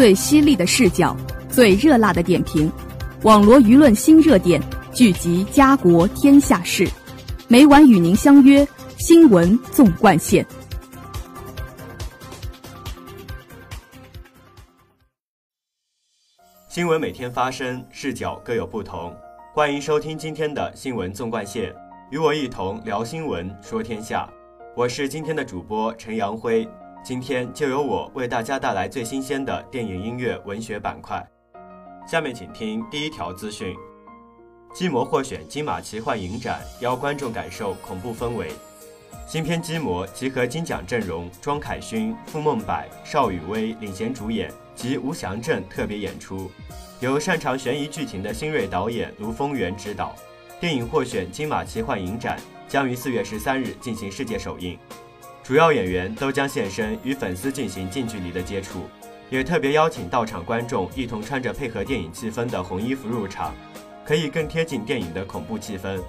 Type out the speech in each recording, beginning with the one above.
最犀利的视角，最热辣的点评，网罗舆论新热点，聚集家国天下事，每晚与您相约新闻纵贯线。新闻每天发生，视角各有不同。欢迎收听今天的新闻纵贯线，与我一同聊新闻，说天下。我是今天的主播陈阳辉。今天就由我为大家带来最新鲜的电影、音乐、文学板块。下面请听第一条资讯：《基魔》获选金马奇幻影展，邀观众感受恐怖氛围。新片《基魔》集合金奖阵容，庄凯勋、傅孟柏、邵雨薇领衔主演，及吴祥镇特别演出，由擅长悬疑剧情的新锐导演卢峰源执导。电影获选金马奇幻影展，将于四月十三日进行世界首映。主要演员都将现身与粉丝进行近距离的接触，也特别邀请到场观众一同穿着配合电影气氛的红衣服入场，可以更贴近电影的恐怖气氛。《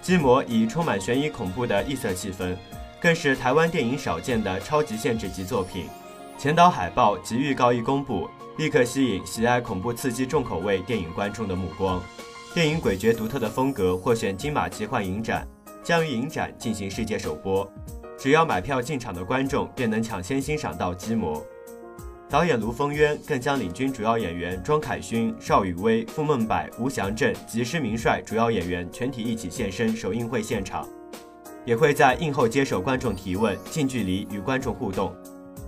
基魔》以充满悬疑恐怖的异色气氛，更是台湾电影少见的超级限制级作品。前导海报及预告一公布，立刻吸引喜爱恐怖刺激重口味电影观众的目光。电影诡谲独特的风格获选金马奇幻影展，将于影展进行世界首播。只要买票进场的观众便能抢先欣赏到《基魔》。导演卢峰渊更将领军主要演员庄凯勋、邵雨薇、傅孟柏、吴祥镇及施明帅主要演员全体一起现身首映会现场，也会在映后接受观众提问，近距离与观众互动。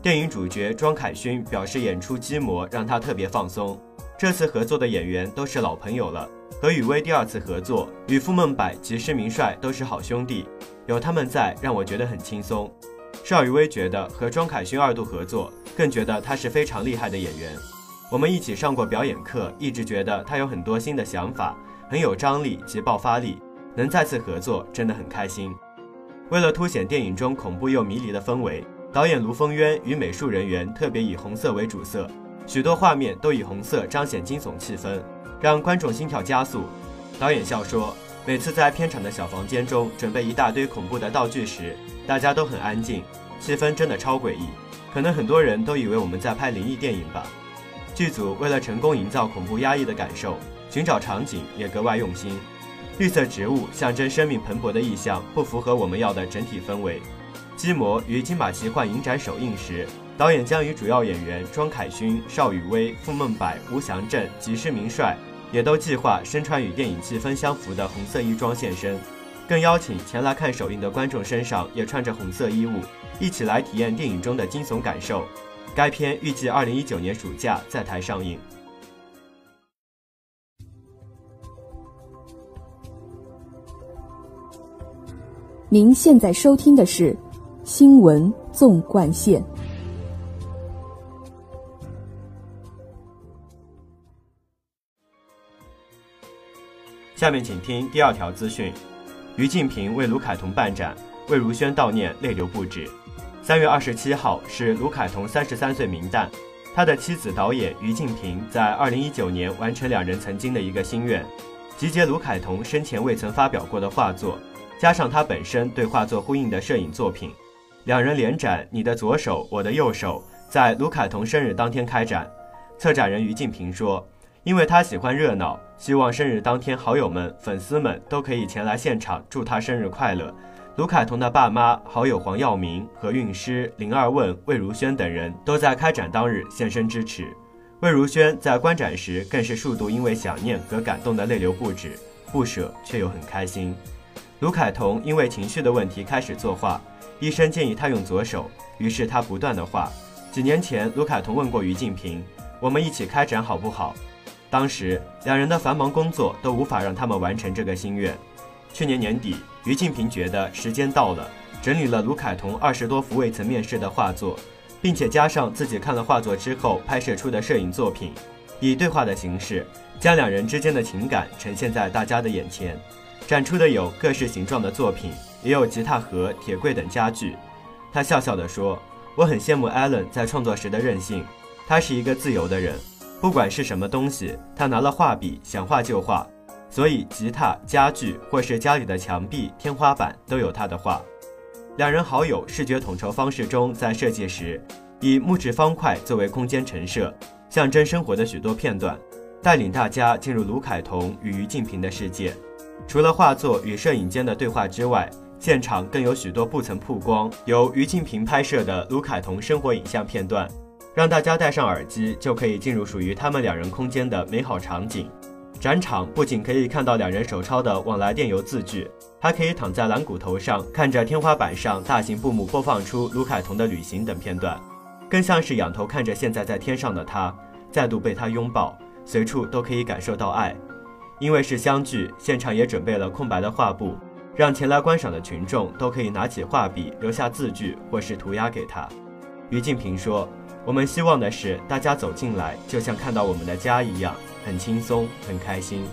电影主角庄凯勋表示，演出《基魔》让他特别放松。这次合作的演员都是老朋友了，和雨薇第二次合作，与傅孟柏及施明帅都是好兄弟。有他们在，让我觉得很轻松。邵雨薇觉得和庄凯勋二度合作，更觉得他是非常厉害的演员。我们一起上过表演课，一直觉得他有很多新的想法，很有张力及爆发力。能再次合作，真的很开心。为了凸显电影中恐怖又迷离的氛围，导演卢峰渊与美术人员特别以红色为主色，许多画面都以红色彰显惊悚气氛，让观众心跳加速。导演笑说。每次在片场的小房间中准备一大堆恐怖的道具时，大家都很安静，气氛真的超诡异。可能很多人都以为我们在拍灵异电影吧。剧组为了成功营造恐怖压抑的感受，寻找场景也格外用心。绿色植物象征生命蓬勃的意象，不符合我们要的整体氛围。《基魔》于金马奇幻影展首映时，导演将与主要演员庄凯勋、邵雨薇、傅孟柏、吴祥镇及施明帅。也都计划身穿与电影气氛相符的红色衣装现身，更邀请前来看首映的观众身上也穿着红色衣物，一起来体验电影中的惊悚感受。该片预计二零一九年暑假在台上映。您现在收听的是《新闻纵贯线》。下面请听第二条资讯：于静平为卢凯彤办展，魏如萱悼念泪流不止。三月二十七号是卢凯彤三十三岁冥诞，他的妻子导演于静平在二零一九年完成两人曾经的一个心愿，集结卢凯彤生前未曾发表过的画作，加上他本身对画作呼应的摄影作品，两人联展《你的左手，我的右手》在卢凯彤生日当天开展。策展人于静平说。因为他喜欢热闹，希望生日当天好友们、粉丝们都可以前来现场祝他生日快乐。卢凯彤的爸妈、好友黄耀明、何韵诗、林二问、魏如萱等人都在开展当日现身支持。魏如萱在观展时更是数度因为想念和感动的泪流不止，不舍却又很开心。卢凯彤因为情绪的问题开始作画，医生建议他用左手，于是他不断的画。几年前，卢凯彤问过于静平：“我们一起开展好不好？”当时两人的繁忙工作都无法让他们完成这个心愿。去年年底，于静平觉得时间到了，整理了卢凯彤二十多幅未曾面世的画作，并且加上自己看了画作之后拍摄出的摄影作品，以对话的形式将两人之间的情感呈现在大家的眼前。展出的有各式形状的作品，也有吉他盒、铁柜等家具。他笑笑地说：“我很羡慕 Allen 在创作时的任性，他是一个自由的人。”不管是什么东西，他拿了画笔，想画就画。所以，吉他、家具或是家里的墙壁、天花板都有他的画。两人好友视觉统筹方式中，在设计时以木质方块作为空间陈设，象征生活的许多片段，带领大家进入卢凯彤与于静平的世界。除了画作与摄影间的对话之外，现场更有许多不曾曝光、由于静平拍摄的卢凯彤生活影像片段，让大家戴上耳机就可以进入属于他们两人空间的美好场景。展场不仅可以看到两人手抄的往来电邮字句，还可以躺在蓝骨头上看着天花板上大型布幕播放出卢凯彤的旅行等片段，更像是仰头看着现在在天上的他，再度被他拥抱，随处都可以感受到爱。因为是相聚，现场也准备了空白的画布，让前来观赏的群众都可以拿起画笔留下字句或是涂鸦给他。于静平说：“我们希望的是大家走进来，就像看到我们的家一样，很轻松，很开心。”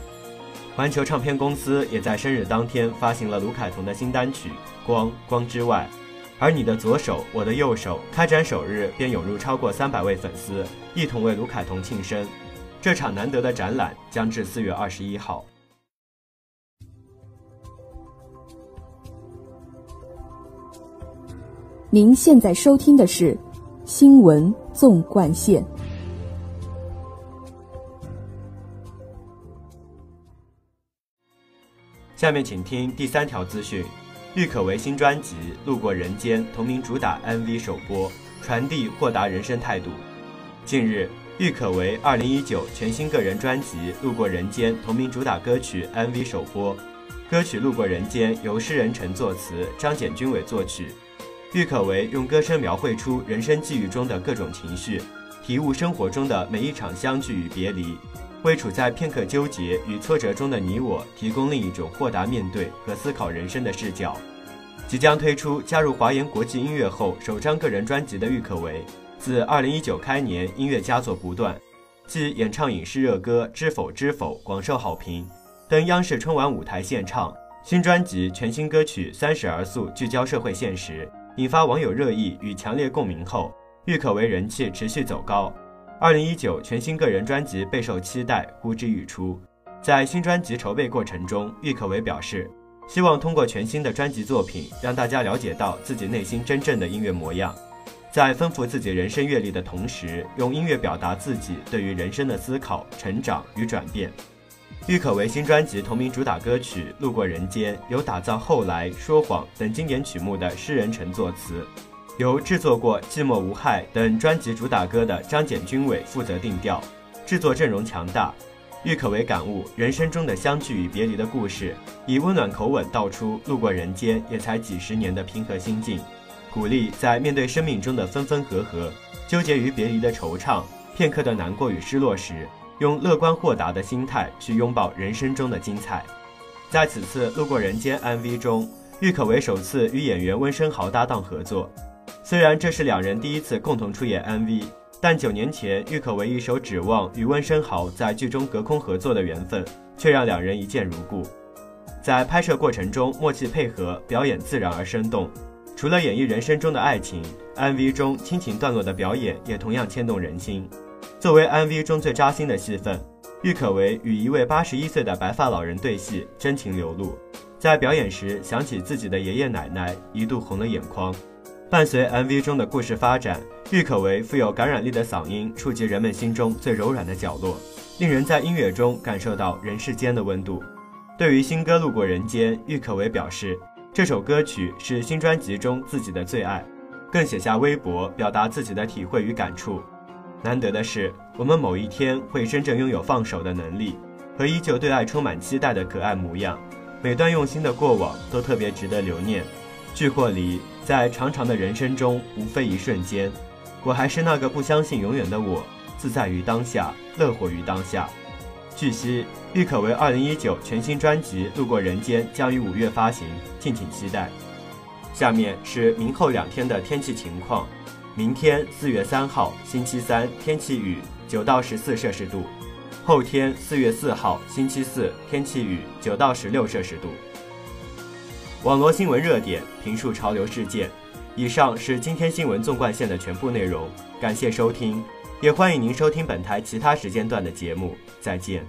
环球唱片公司也在生日当天发行了卢凯彤的新单曲《光光之外》，而你的左手，我的右手，开展首日便涌入超过三百位粉丝，一同为卢凯彤庆生。这场难得的展览将至四月二十一号。您现在收听的是《新闻纵贯线》。下面请听第三条资讯：郁可唯新专辑《路过人间》同名主打 MV 首播，传递豁达人生态度。近日。郁可唯2019全新个人专辑《路过人间》同名主打歌曲 MV 首播，歌曲《路过人间》由诗人陈作词，张简君伟作曲。郁可唯用歌声描绘出人生际遇中的各种情绪，体悟生活中的每一场相聚与别离，为处在片刻纠结与挫折中的你我提供另一种豁达面对和思考人生的视角。即将推出加入华研国际音乐后首张个人专辑的郁可唯。自2019开年，音乐佳作不断，继演唱影视热歌《知否知否》广受好评，登央视春晚舞台献唱。新专辑全新歌曲《三十而素》聚焦社会现实，引发网友热议与强烈共鸣后，郁可唯人气持续走高。2019全新个人专辑备受期待，呼之欲出。在新专辑筹备过程中，郁可唯表示，希望通过全新的专辑作品，让大家了解到自己内心真正的音乐模样。在丰富自己人生阅历的同时，用音乐表达自己对于人生的思考、成长与转变。郁可唯新专辑同名主打歌曲《路过人间》由打造《后来》《说谎》等经典曲目的诗人陈作词，由制作过《寂寞无害》等专辑主打歌的张简君伟负责定调，制作阵容强大。郁可唯感悟人生中的相聚与别离的故事，以温暖口吻道出路过人间也才几十年的平和心境。鼓励在面对生命中的分分合合、纠结于别离的惆怅、片刻的难过与失落时，用乐观豁达的心态去拥抱人生中的精彩。在此次路过人间 MV 中，郁可唯首次与演员温升豪搭档合作。虽然这是两人第一次共同出演 MV，但九年前郁可唯一首《指望》与温升豪在剧中隔空合作的缘分，却让两人一见如故。在拍摄过程中默契配合，表演自然而生动。除了演绎人生中的爱情，MV 中亲情段落的表演也同样牵动人心。作为 MV 中最扎心的戏份，郁可唯与一位八十一岁的白发老人对戏，真情流露。在表演时想起自己的爷爷奶奶，一度红了眼眶。伴随 MV 中的故事发展，郁可唯富有感染力的嗓音触及人们心中最柔软的角落，令人在音乐中感受到人世间的温度。对于新歌《路过人间》，郁可唯表示。这首歌曲是新专辑中自己的最爱，更写下微博表达自己的体会与感触。难得的是，我们某一天会真正拥有放手的能力，和依旧对爱充满期待的可爱模样。每段用心的过往都特别值得留念。聚或离，在长长的人生中，无非一瞬间。我还是那个不相信永远的我，自在于当下，乐活于当下。据悉，郁可唯2019全新专辑《路过人间》将于五月发行，敬请期待。下面是明后两天的天气情况：明天四月三号星期三，天气雨，九到十四摄氏度；后天四月四号星期四，天气雨，九到十六摄氏度。网络新闻热点，评述潮流事件。以上是今天新闻纵贯线的全部内容，感谢收听。也欢迎您收听本台其他时间段的节目，再见。